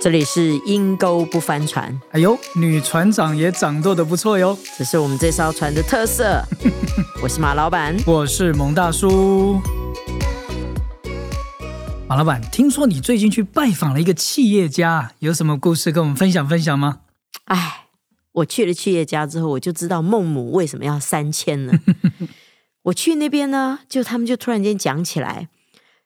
这里是阴沟不翻船，哎呦，女船长也掌舵的不错哟。这是我们这艘船的特色。我是马老板，我是蒙大叔。马老板，听说你最近去拜访了一个企业家，有什么故事跟我们分享分享吗？哎，我去了企业家之后，我就知道孟母为什么要三迁了。我去那边呢，就他们就突然间讲起来，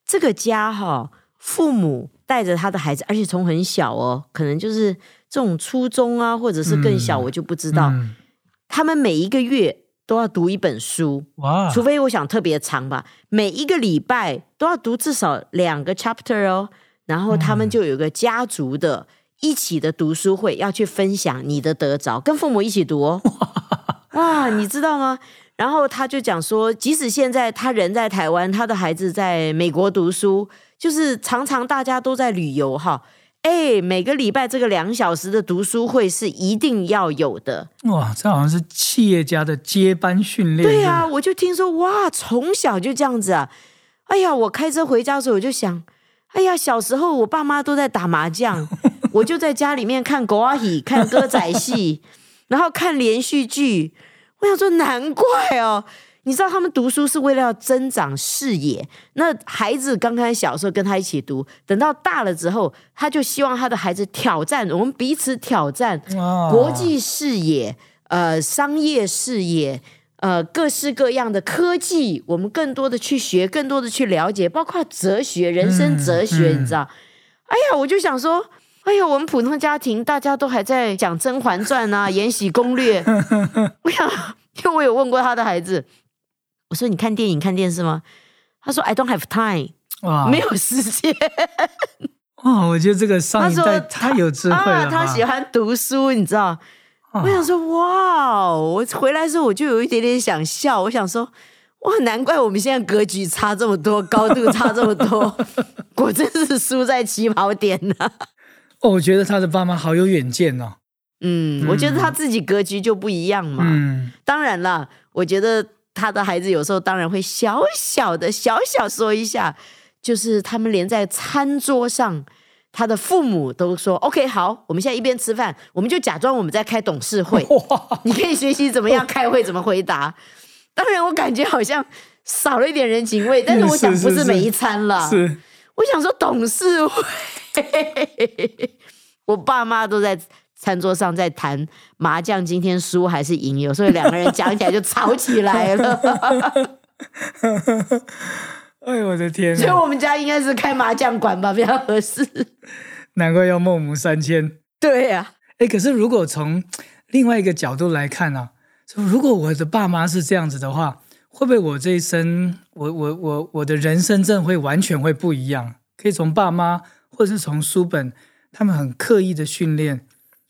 这个家哈，父母带着他的孩子，而且从很小哦，可能就是这种初中啊，或者是更小，我就不知道。嗯他们每一个月都要读一本书，哇，除非我想特别长吧，每一个礼拜都要读至少两个 chapter 哦。然后他们就有个家族的一起的读书会，要去分享你的得着，跟父母一起读哦。哇，你知道吗？然后他就讲说，即使现在他人在台湾，他的孩子在美国读书，就是常常大家都在旅游哈。哎，每个礼拜这个两小时的读书会是一定要有的。哇，这好像是企业家的接班训练。对啊、我就听说哇，从小就这样子啊！哎呀，我开车回家的时候，我就想，哎呀，小时候我爸妈都在打麻将，我就在家里面看国阿喜、看歌仔戏，然后看连续剧。我想说，难怪哦。你知道他们读书是为了要增长视野。那孩子刚开始小时候跟他一起读，等到大了之后，他就希望他的孩子挑战我们彼此挑战哇国际视野、呃商业视野、呃各式各样的科技，我们更多的去学，更多的去了解，包括哲学、人生哲学，嗯你知道？哎呀，我就想说。哎呀，我们普通家庭大家都还在讲《甄嬛传》啊，《延禧攻略》。我想，因为我有问过他的孩子，我说：“你看电影、看电视吗？”他说：“I don't have time，哇没有时间。哇，我觉得这个上一他说代太有智慧了啊，他喜欢读书，你知道？啊我想说，哇！我回来的时候我就有一点点想笑，我想说，哇，难怪我们现在格局差这么多，高度差这么多，果真是输在起跑点呢、哦，我觉得他的爸妈好有远见哦。嗯，我觉得他自己格局就不一样嘛。嗯，当然了，我觉得他的孩子有时候当然会小小的、小小说一下，就是他们连在餐桌上，他的父母都说：“OK，好，我们现在一边吃饭，我们就假装我们在开董事会，你可以学习怎么样开会，怎么回答。”当然，我感觉好像少了一点人情味，但是我想不是每一餐了。是我想说董事会，我爸妈都在餐桌上在谈麻将，今天输还是赢，有时候两个人讲起来就吵起来了。哎呦我的天啊！所以我们家应该是开麻将馆吧，比较合适。难怪要孟母三迁。对呀、哎，可是如果从另外一个角度来看呢、说如果我的爸妈是这样子的话，会不会我这一生，我我我我的人生会完全会不一样？可以从爸妈或者是从书本，他们很刻意的训练，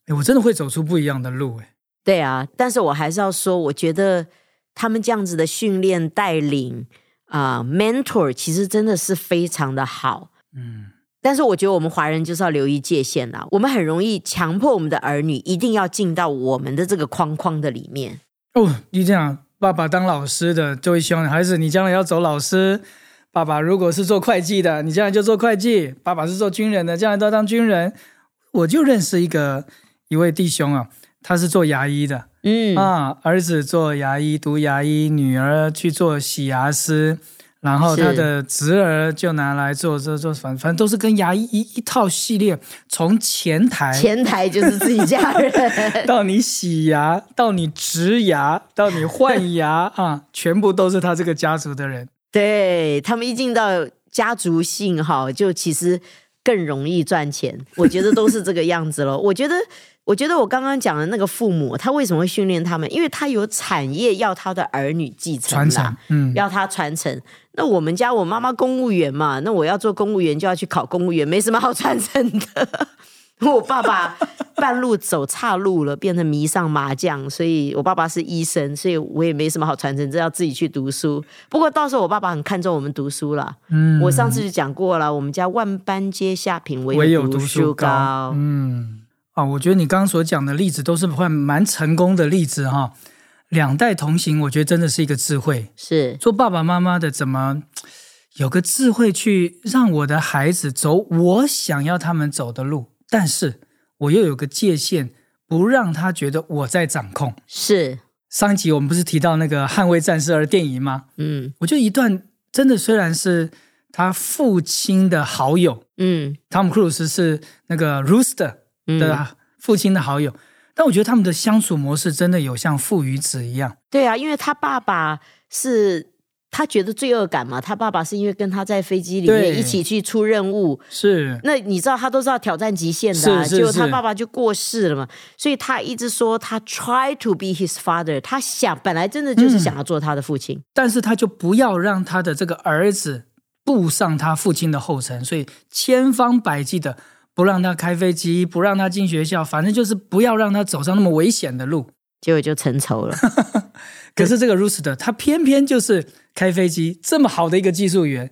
哎，我真的会走出不一样的路。哎，对啊，但是我还是要说，我觉得他们这样子的训练带领啊、mentor 其实真的是非常的好。嗯，但是我觉得我们华人就是要留意界限啦，我们很容易强迫我们的儿女一定要进到我们的这个框框的里面。哦，你这样，爸爸当老师的就会希望孩子你将来要走老师。爸爸如果是做会计的，你将来就做会计；爸爸是做军人的，将来都要当军人。我就认识一个一位弟兄啊，他是做牙医的，嗯，啊，儿子做牙医读牙医，女儿去做洗牙师，然后他的侄儿就拿来做做做，反反正都是跟牙医一一套系列，从前台前台就是自己家人。到你洗牙，到你植牙，到你换牙 啊，全部都是他这个家族的人。对他们一进到家族性哈，就其实更容易赚钱。我觉得都是这个样子了。我觉得，我觉得我刚刚讲的那个父母，他为什么会训练他们？因为他有产业要他的儿女继承传承，嗯，要他传承。那我们家我妈妈公务员嘛，那我要做公务员就要去考公务员，没什么好传承的。我爸爸半路走岔路了，变成迷上麻将，所以我爸爸是医生，所以我也没什么好传承，这要自己去读书。不过到时候我爸爸很看重我们读书了。嗯我上次就讲过了，我们家万般皆下品，唯唯有读读书高。高。嗯，啊，我觉得你刚刚所讲的例子都是还蛮成功的例子哈。两代同行，我觉得真的是一个智慧。是做爸爸妈妈的怎么有个智慧去让我的孩子走我想要他们走的路，但是我又有个界限，不让他觉得我在掌控。是，上一集我们不是提到那个《捍卫战士二》电影吗？嗯我觉得一段真的虽然是他父亲的好友，嗯汤姆·克鲁斯是那个 Rooster 嗯，的父亲的好友，但我觉得他们的相处模式真的有像父与子一样。对啊，因为他爸爸是他觉得罪恶感嘛，他爸爸是因为跟他在飞机里面一起去出任务，是，那你知道他都是要挑战极限的、啊，结果是。是是他爸爸就过世了嘛，所以他一直说他 try to be his father，他想本来真的就是想要做他的父亲，但是他就不要让他的这个儿子步上他父亲的后尘，所以千方百计的不让他开飞机，不让他进学校，反正就是不要让他走上那么危险的路。结果就成仇了。可是这个 Rooster 他偏偏就是开飞机这么好的一个技术员，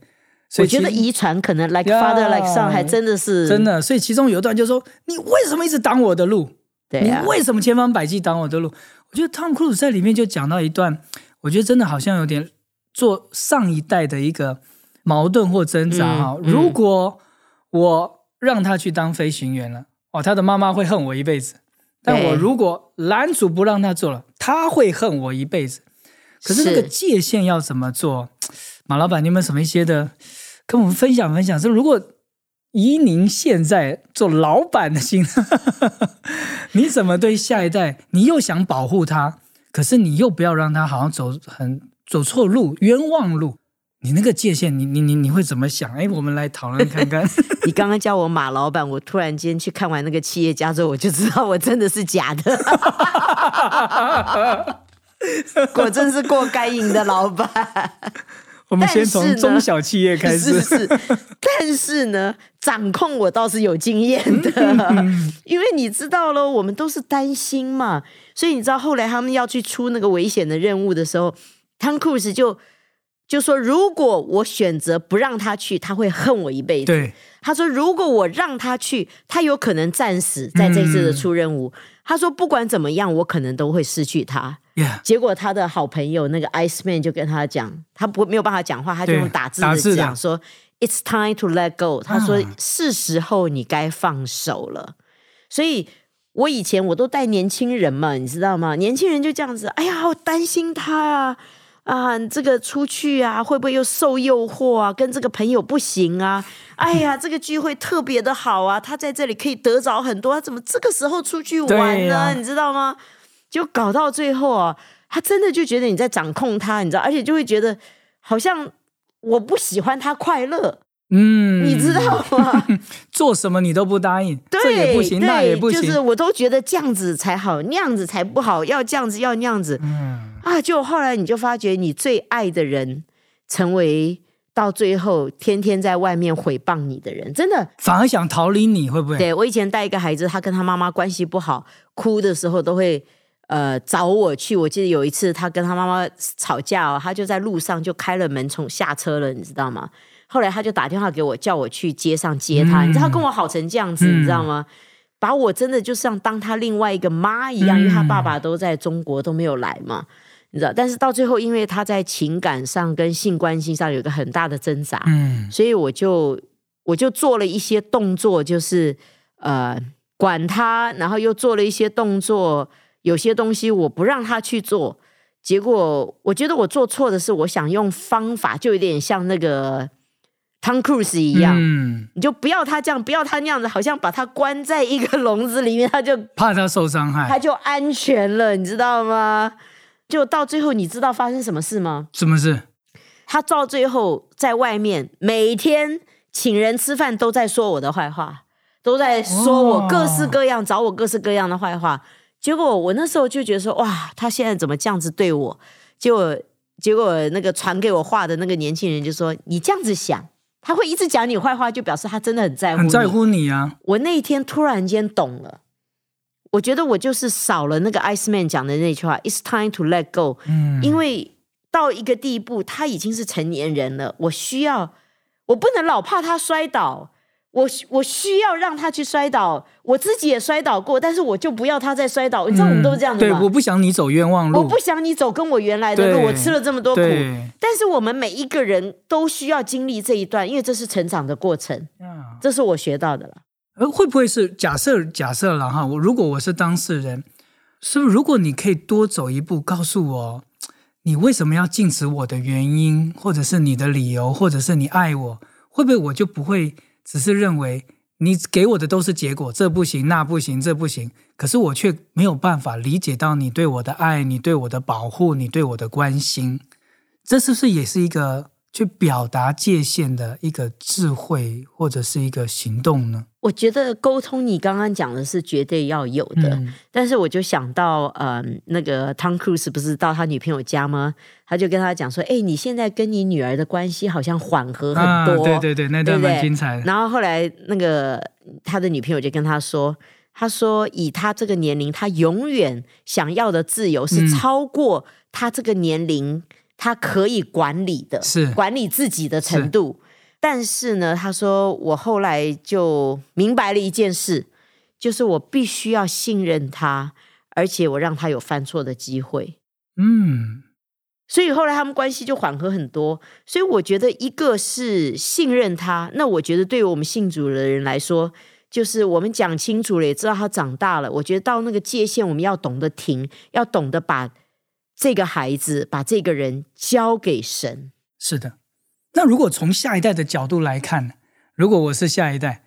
所以我觉得遗传可能 like father like son 还真的是真，的，所以其中有一段就说：“你为什么一直挡我的路？对啊你，为什么千方百计挡我的路？”我觉得 Tom Cruise 在里面就讲到一段，我觉得真的好像有点做上一代的一个矛盾或挣扎哈、嗯嗯如果我让他去当飞行员了，哦，他的妈妈会恨我一辈子；但我如果拦阻不让他做了，他会恨我一辈子。可是那个界限要怎么做？马老板，你有没有什么一些的跟我们分享分享？是如果以您现在做老板的心，你怎么对下一代？你又想保护他，可是你又不要让他好像走很走错路、冤枉路。你那个界限，你你你你会怎么想？哎，我们来讨论看看。你刚刚叫我马老板，我突然间去看完那个企业家之后，我就知道我真的是假的，果真是过该瘾的老板。我们先从中小企业开始。是是，但是呢，掌控我倒是有经验的，因为你知道喽，我们都是担心嘛，所以你知道后来他们要去出那个危险的任务的时候，汤库斯就就说，如果我选择不让他去，他会恨我一辈子。对，他说，如果我让他去，他有可能战死在这次的出任务。他说，不管怎么样，我可能都会失去他。结果他的好朋友那个 Ice Man 就跟他讲，他不没有办法讲话，他就用打字的的讲说：“It's time to let go。”他说啊：“是时候你该放手了。”所以，我以前我都带年轻人嘛，你知道吗？年轻人就这样子，哎呀，好担心他啊啊，这个出去啊，会不会又受诱惑啊？跟这个朋友不行啊？哎呀，这个聚会特别的好啊，他在这里可以得着很多，他怎么这个时候出去玩呢？你知道吗？就搞到最后啊，他真的就觉得你在掌控他，你知道，而且就会觉得好像我不喜欢他快乐，嗯，你知道吗？做什么你都不答应，对，这也不行，对那也不行。就是我都觉得这样子才好，那样子才不好，要这样子，要那样子嗯，啊！就后来你就发觉，你最爱的人成为到最后天天在外面诽谤你的人，真的。反而想逃离你，会不会？对我以前带一个孩子，他跟他妈妈关系不好，哭的时候都会呃找我去。我记得有一次他跟他妈妈吵架哦，他就在路上就开了门从下车了，你知道吗？后来他就打电话给我，叫我去街上接他。嗯你知道他跟我好成这样子，嗯你知道吗？把我真的就像当他另外一个妈一样，因为他爸爸都在中国都没有来嘛，你知道。但是到最后，因为他在情感上跟性关系上有一个很大的挣扎，嗯，所以我就我就做了一些动作，就是呃管他，然后又做了一些动作，有些东西我不让他去做，结果我觉得我做错的是，我想用方法，就有点像那个汤库斯一样，嗯，你就不要他这样，不要他那样子，好像把他关在一个笼子里面，他就怕他受伤害，他就安全了，你知道吗？就到最后，你知道发生什么事吗？什么事？他到最后在外面每天请人吃饭都在说我的坏话，都在说我哦各式各样、找我各式各样的坏话。结果我那时候就觉得说，哇，他现在怎么这样子对我？结果结果那个传给我话的那个年轻人就说，你这样子想，他会一直讲你坏话，就表示他真的很在乎你。很在乎你啊，我那一天突然间懂了。我觉得我就是少了那个 Ice Man 讲的那句话，It's time to let go。嗯，因为到一个地步，他已经是成年人了，我需要，我不能老怕他摔倒，我我需要让他去摔倒，我自己也摔倒过，但是我就不要他再摔倒。你知道我们都是这样的嗯对，吗？我不想你走冤枉路，我不想你走跟我原来的路，我吃了这么多苦，但是我们每一个人都需要经历这一段，因为这是成长的过程，啊这是我学到的了。呃会不会是假设假设了哈？我如果我是当事人，是不是如果你可以多走一步，告诉我你为什么要禁止我的原因，或者是你的理由，或者是你爱我，会不会我就不会只是认为你给我的都是结果，这不行，那不行，这不行，可是我却没有办法理解到你对我的爱，你对我的保护，你对我的关心，这是不是也是一个？去表达界限的一个智慧，或者是一个行动呢？我觉得沟通，你刚刚讲的是绝对要有的。但是我就想到，嗯，那个 Tom Cruise 不是到他女朋友家吗？他就跟他讲说：“哎，你现在跟你女儿的关系好像缓和很多。”对对对，那段蛮精彩。然后后来那个他的女朋友就跟他说：“他说以他这个年龄，他永远想要的自由是超过他这个年龄。”他可以管理的，是管理自己的程度。但是呢，他说我后来就明白了一件事，就是我必须要信任他，而且我让他有犯错的机会。嗯，所以后来他们关系就缓和很多。所以我觉得，一个是信任他，那我觉得对于我们信主的人来说，就是我们讲清楚了，也知道他长大了。我觉得到那个界限，我们要懂得停，要懂得把。这个孩子把这个人交给神，是的。那如果从下一代的角度来看，如果我是下一代，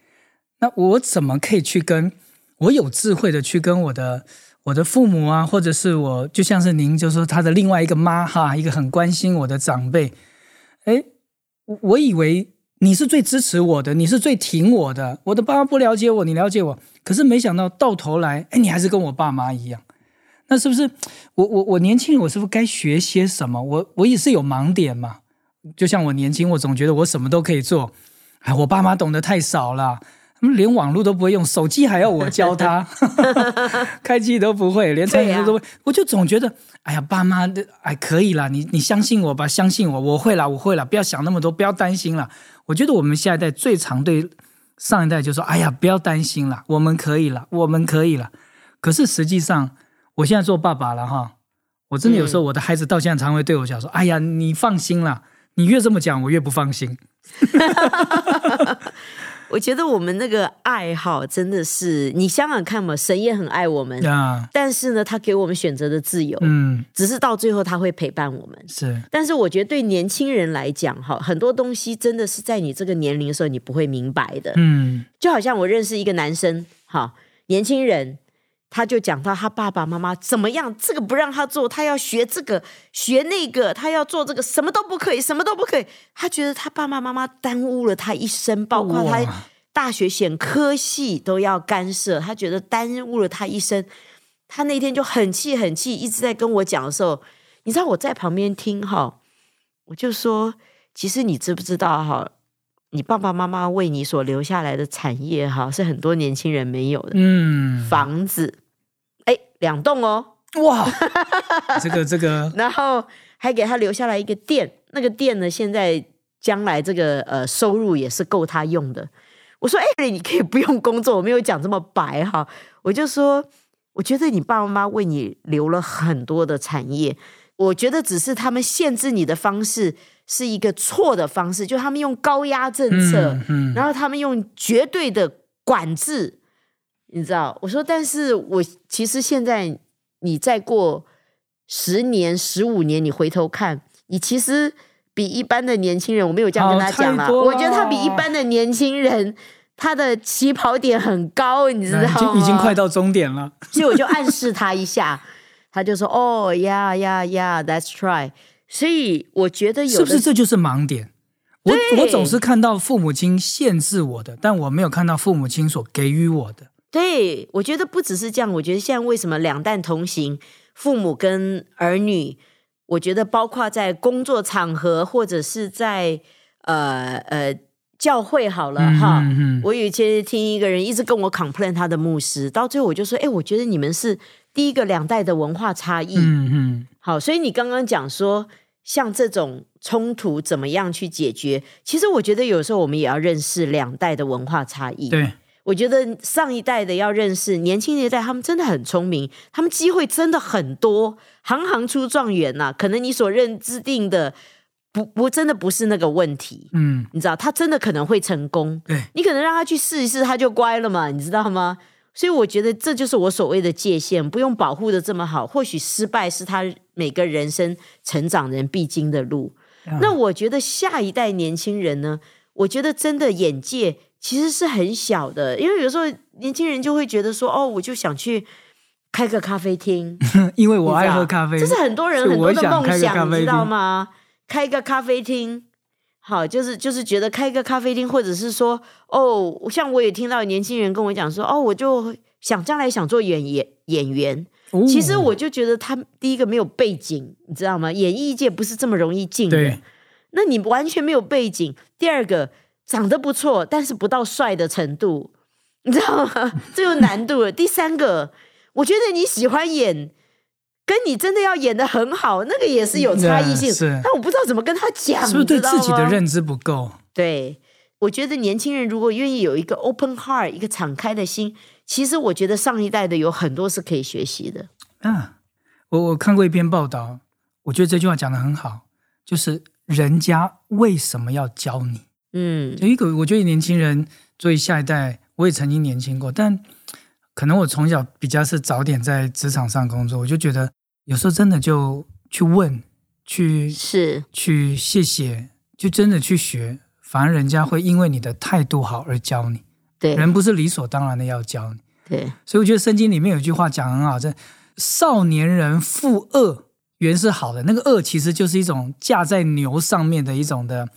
那我怎么可以去跟我有智慧的去跟我的我的父母啊，或者是我就像是您，就是说他的另外一个妈哈，一个很关心我的长辈。哎，我以为你是最支持我的，你是最挺我的。我的爸妈不了解我，你了解我，可是没想到到头来，哎，你还是跟我爸妈一样。那是不是我我我年轻人，我是不是该学些什么？我我也是有盲点嘛。就像我年轻，我总觉得我什么都可以做。哎，我爸妈懂得太少了，他们连网络都不会用，手机还要我教他，开机都不会，连餐饮都不会。我就总觉得，哎呀，爸妈的哎可以了，你你相信我吧，相信我，我会了，我会了，不要想那么多，不要担心了。我觉得我们下一代最常对上一代就说，哎呀，不要担心了，我们可以了，我们可以了。可是实际上。我现在做爸爸了哈，我真的有时候我的孩子到现在常会对我讲说：“哎呀，你放心啦，你越这么讲，我越不放心。”我觉得我们那个爱好真的是，你想想看嘛，神也很爱我们啊，但是呢，他给我们选择的自由，嗯，只是到最后他会陪伴我们。是，但是我觉得对年轻人来讲哈，很多东西真的是在你这个年龄的时候你不会明白的，嗯，就好像我认识一个男生哈，年轻人。他就讲到他爸爸妈妈怎么样，这个不让他做，他要学这个学那个，他要做这个什么都不可以，什么都不可以。他觉得他爸爸妈妈耽误了他一生，包括他大学选科系都要干涉，他觉得耽误了他一生。他那天就很气很气，一直在跟我讲的时候，你知道我在旁边听哈，我就说，其实你知不知道哈，你爸爸妈妈为你所留下来的产业哈，是很多年轻人没有的，嗯，房子。哎，两栋哦，哇，这个这个，然后还给他留下来一个店，那个店呢，现在将来这个呃收入也是够他用的。我说，哎，你可以不用工作，我没有讲这么白哈，我就说，我觉得你爸爸妈妈为你留了很多的产业，我觉得只是他们限制你的方式是一个错的方式，就他们用高压政策，嗯，然后他们用绝对的管制。你知道，我说，但是我其实现在，你再过十年、十五年，你回头看，你其实比一般的年轻人，我没有这样跟他讲嘛。我觉得他比一般的年轻人，他的起跑点很高，你知道吗？已经快到终点了。所以我就暗示他一下，他就说：“哦呀呀呀，That's try。”所以我觉得有是不是这就是盲点？我我总是看到父母亲限制我的，但我没有看到父母亲所给予我的。对，我觉得不只是这样。我觉得现在为什么两代同行，父母跟儿女，我觉得包括在工作场合或者是在呃呃教会好了哈。我有一天听一个人一直跟我 complain 他的牧师，到最后我就说，哎，我觉得你们是第一个两代的文化差异。嗯嗯。好，所以你刚刚讲说，像这种冲突怎么样去解决？其实我觉得有时候我们也要认识两代的文化差异。对。我觉得上一代的要认识年轻一代，他们真的很聪明，他们机会真的很多，行行出状元呐。可能你所认制定的不不真的不是那个问题，嗯，你知道，他真的可能会成功，对，你可能让他去试一试，他就乖了嘛，你知道吗？所以我觉得这就是我所谓的界限，不用保护的这么好。或许失败是他每个人生成长人必经的路。啊那我觉得下一代年轻人呢，我觉得真的眼界其实是很小的，因为有时候年轻人就会觉得说，哦，我就想去开个咖啡厅，因为我爱喝咖啡，这是很多人很多的梦想你知道厅吗？开一个咖啡厅，好，就是就是觉得开一个咖啡厅，或者是说，哦，像我也听到年轻人跟我讲说，哦，我就想将来想做演演演员。哦其实我就觉得他第一个没有背景，你知道吗？演艺界不是这么容易进的。那你完全没有背景。第二个长得不错，但是不到帅的程度，你知道吗？这有难度了。第三个，我觉得你喜欢演，跟你真的要演的很好，那个也是有差异性。嗯是但我不知道怎么跟他讲，是不是对自己的认知不够？对，我觉得年轻人如果愿意有一个 open heart，一个敞开的心，其实我觉得上一代的有很多是可以学习的。啊，我我看过一篇报道，我觉得这句话讲的很好，就是人家为什么要教你？嗯。有一个，我觉得年轻人作为下一代，我也曾经年轻过，但可能我从小比较是早点在职场上工作，我就觉得有时候真的就去问，去是，去谢谢，就真的去学，反而人家会因为你的态度好而教你，对。人不是理所当然的要教你。对，所以我觉得圣经里面有一句话讲得很好，这少年人负恶原是好的，那个恶其实就是一种架在牛上面的一种的，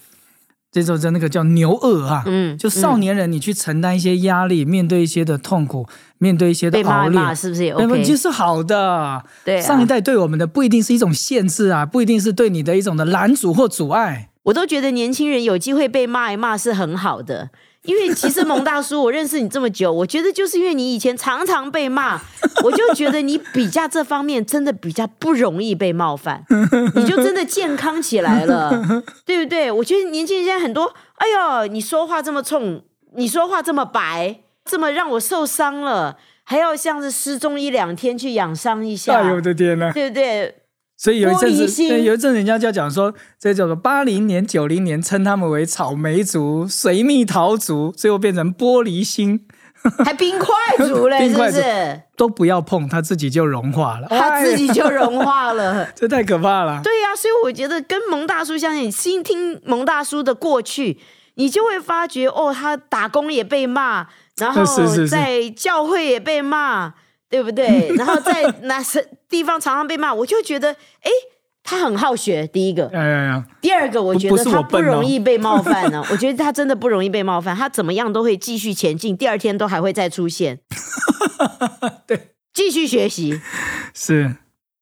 这种在那个叫牛二啊。嗯，就少年人，你去承担一些压力，面对一些的痛苦，面对一些的熬练，是不是也？OK？其实是好的。对、啊，上一代对我们的不一定是一种限制啊，不一定是对你的一种的拦阻或阻碍。我都觉得年轻人有机会被骂一骂是很好的，因为其实蒙大叔，我认识你这么久，我觉得就是因为你以前常常被骂，我就觉得你比较这方面真的比较不容易被冒犯，你就真的健康起来了，对不对？我觉得年轻人现在很多，哎呦，你说话这么冲，你说话这么白，这么让我受伤了，还要像是失踪一两天去养伤一下，哎呦我的天呐！对不对？所以有一阵子，对有一阵人家就讲说，这叫做八零年、九零年称他们为草莓族、水蜜桃族，最后变成玻璃心，还冰块族嘞，冰是不是？都不要碰，它自己就融化了。它自己就融化了。这太可怕了。对呀、所以我觉得跟蒙大叔相信，新听蒙大叔的过去，你就会发觉哦，他打工也被骂，然后在教会也被骂，对不对？然后在 哪些地方常常被骂，我就觉得，哎，他很好学。第一个，哎呀呀，第二个，我觉得他不容易被冒犯呢、我觉得他真的不容易被冒犯，他怎么样都会继续前进，第二天都还会再出现。对，继续学习，是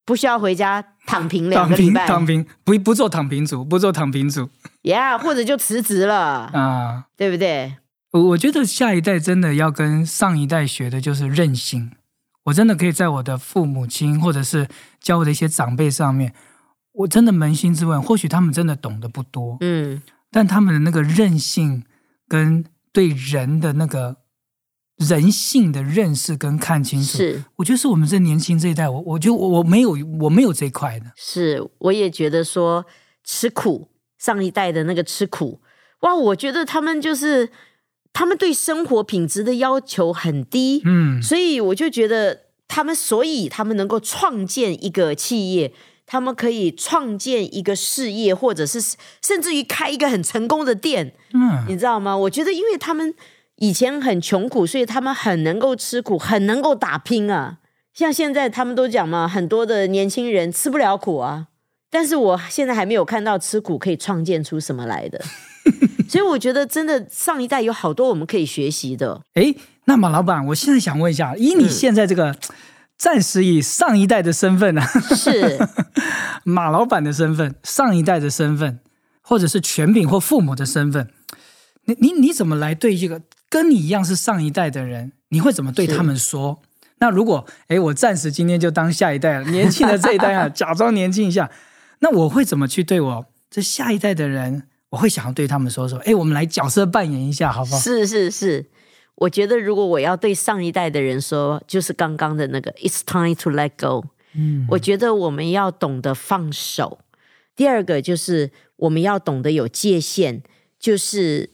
不需要回家躺平两躺平，个礼拜。躺平，不不做躺平族，不做躺平族呀或者就辞职了，啊。对不对？我我觉得下一代真的要跟上一代学的就是韧性。我真的可以在我的父母亲或者是教我的一些长辈上面，我真的扪心自问，或许他们真的懂得不多，嗯，但他们的那个韧性跟对人的那个人性的认识跟看清楚，是我觉得是我们这年轻这一代，我我觉得我我没有我没有这一块的，是，我也觉得说吃苦，上一代的那个吃苦，哇，我觉得他们就是他们对生活品质的要求很低，嗯，所以我就觉得他们，所以他们能够创建一个企业，他们可以创建一个事业，或者是甚至于开一个很成功的店，嗯，你知道吗？我觉得，因为他们以前很穷苦，所以他们很能够吃苦，很能够打拼啊。像现在他们都讲嘛，很多的年轻人吃不了苦啊。但是我现在还没有看到吃苦可以创建出什么来的，所以我觉得真的上一代有好多我们可以学习的。诶，那马老板，我现在想问一下，以你现在这个、暂时以上一代的身份呢、啊，是，马老板的身份，上一代的身份，或者是权柄或父母的身份，你你你怎么来对这个跟你一样是上一代的人，你会怎么对他们说？那如果诶，我暂时今天就当下一代了，年轻的这一代啊，假装年轻一下，那我会怎么去对我这下一代的人？我会想要对他们说说，诶，我们来角色扮演一下，好不好？是是是，我觉得如果我要对上一代的人说，就是刚刚的那个 "It's time to let go"。嗯，我觉得我们要懂得放手。第二个就是我们要懂得有界限，就是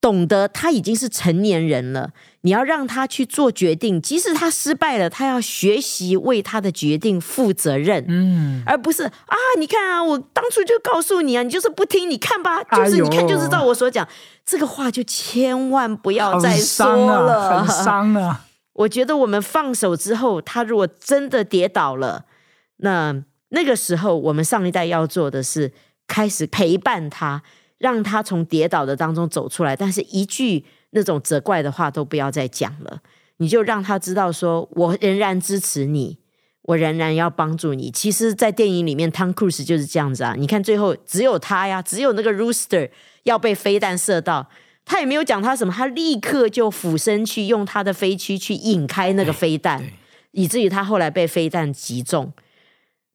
懂得他已经是成年人了，你要让他去做决定，即使他失败了，他要学习为他的决定负责任，嗯，而不是啊，你看啊，我当初就告诉你啊，你就是不听，你看吧，就是哎你看就是照我所讲这个话，就千万不要再很说了，很伤啊。我觉得我们放手之后，他如果真的跌倒了，那那个时候我们上一代要做的是开始陪伴他，让他从跌倒的当中走出来。但是一句那种责怪的话都不要再讲了，你就让他知道说，我仍然支持你，我仍然要帮助你。其实，在电影里面，Tom Cruise 就是这样子啊。你看最后只有他呀，只有那个 Rooster 要被飞弹射到。他也没有讲他什么，他立刻就俯身去用他的飞躯去引开那个飞弹，以至于他后来被飞弹击中。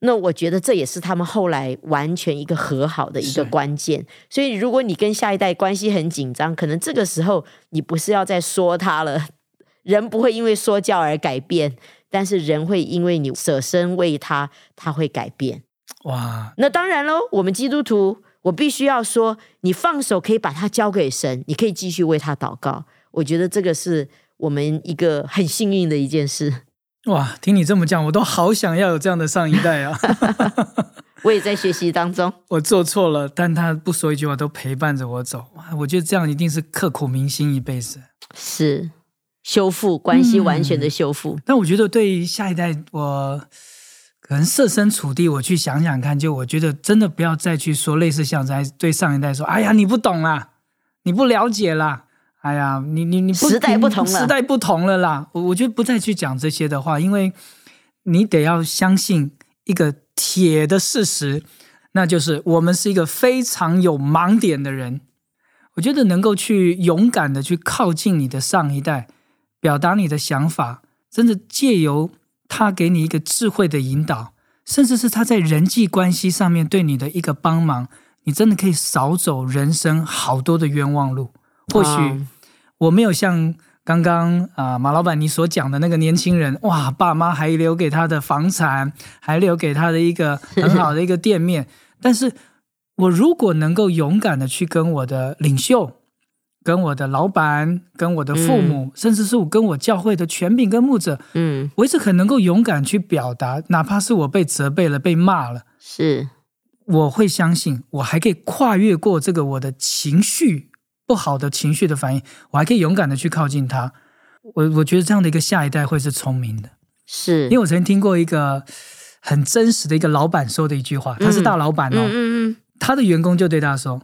那我觉得这也是他们后来完全一个和好的一个关键。所以，如果你跟下一代关系很紧张，可能这个时候你不是要再说他了，人不会因为说教而改变，但是人会因为你舍身为他，他会改变。哇，那当然喽，我们基督徒，我必须要说，你放手可以把它交给神，你可以继续为他祷告。我觉得这个是我们一个很幸运的一件事。哇，听你这么讲，我都好想要有这样的上一代啊！我也在学习当中，我做错了，但他不说一句话，都陪伴着我走。哇，我觉得这样一定是刻骨铭心一辈子。是修复关系，完全的修复。但我觉得对于下一代，我可能设身处地，我去想想看，就我觉得真的不要再去说类似像在对上一代说：“哎呀，你不懂啦，你不了解啦。”哎呀，你你你不时代不同了时代不同了啦。我我觉得不再去讲这些的话，因为你得要相信一个铁的事实，那就是我们是一个非常有盲点的人。我觉得能够去勇敢的去靠近你的上一代，表达你的想法，真的借由他给你一个智慧的引导，甚至是他在人际关系上面对你的一个帮忙，你真的可以少走人生好多的冤枉路。或许我没有像刚刚啊、呃马老板你所讲的那个年轻人，哇，爸妈还留给他的房产，还留给他的一个很好的一个店面，但是我如果能够勇敢的去跟我的领袖、跟我的老板、跟我的父母，甚至是我跟我教会的权柄跟牧者，嗯，我一直很能够勇敢去表达，哪怕是我被责备了、被骂了，是。我会相信，我还可以跨越过这个我的情绪不好的情绪的反应，我还可以勇敢的去靠近他。我我觉得这样的一个下一代会是聪明的，是，因为我曾经听过一个很真实的一个老板说的一句话，他是大老板哦，嗯嗯嗯，他的员工就对他说：“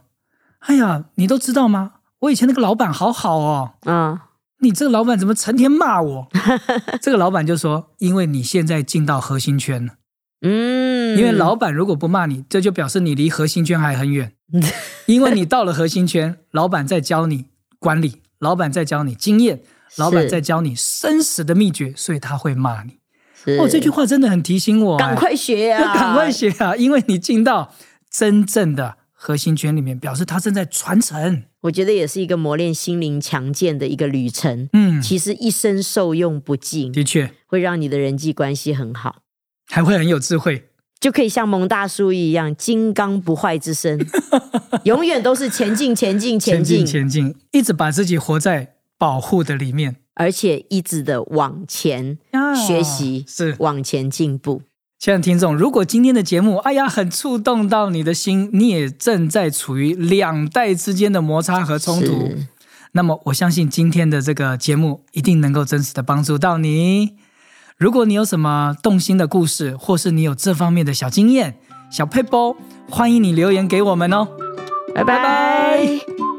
哎呀，你都知道吗？我以前那个老板好好哦，嗯，你这个老板怎么成天骂我？” 这个老板就说：“因为你现在进到核心圈了。”嗯，因为老板如果不骂你，这就表示你离核心圈还很远。因为你到了核心圈，老板在教你管理，老板在教你经验，老板在教你生死的秘诀，所以他会骂你。哦，这句话真的很提醒我，赶快学呀、要赶快学啊！因为你进到真正的核心圈里面，表示他正在传承。我觉得也是一个磨练心灵强健的一个旅程。嗯，其实一生受用不尽，的确会让你的人际关系很好，还会很有智慧。就可以像蒙大叔一样，金刚不坏之身，永远都是前进、前进、前进，前进，一直把自己活在保护的里面，而且一直的往前学习，是。往前进步。亲爱的听众，如果今天的节目，哎呀，很触动到你的心，你也正在处于两代之间的摩擦和冲突，那么我相信今天的这个节目一定能够真实的帮助到你。如果你有什么动心的故事，或是你有这方面的小经验、小配包，欢迎你留言给我们哦。拜拜。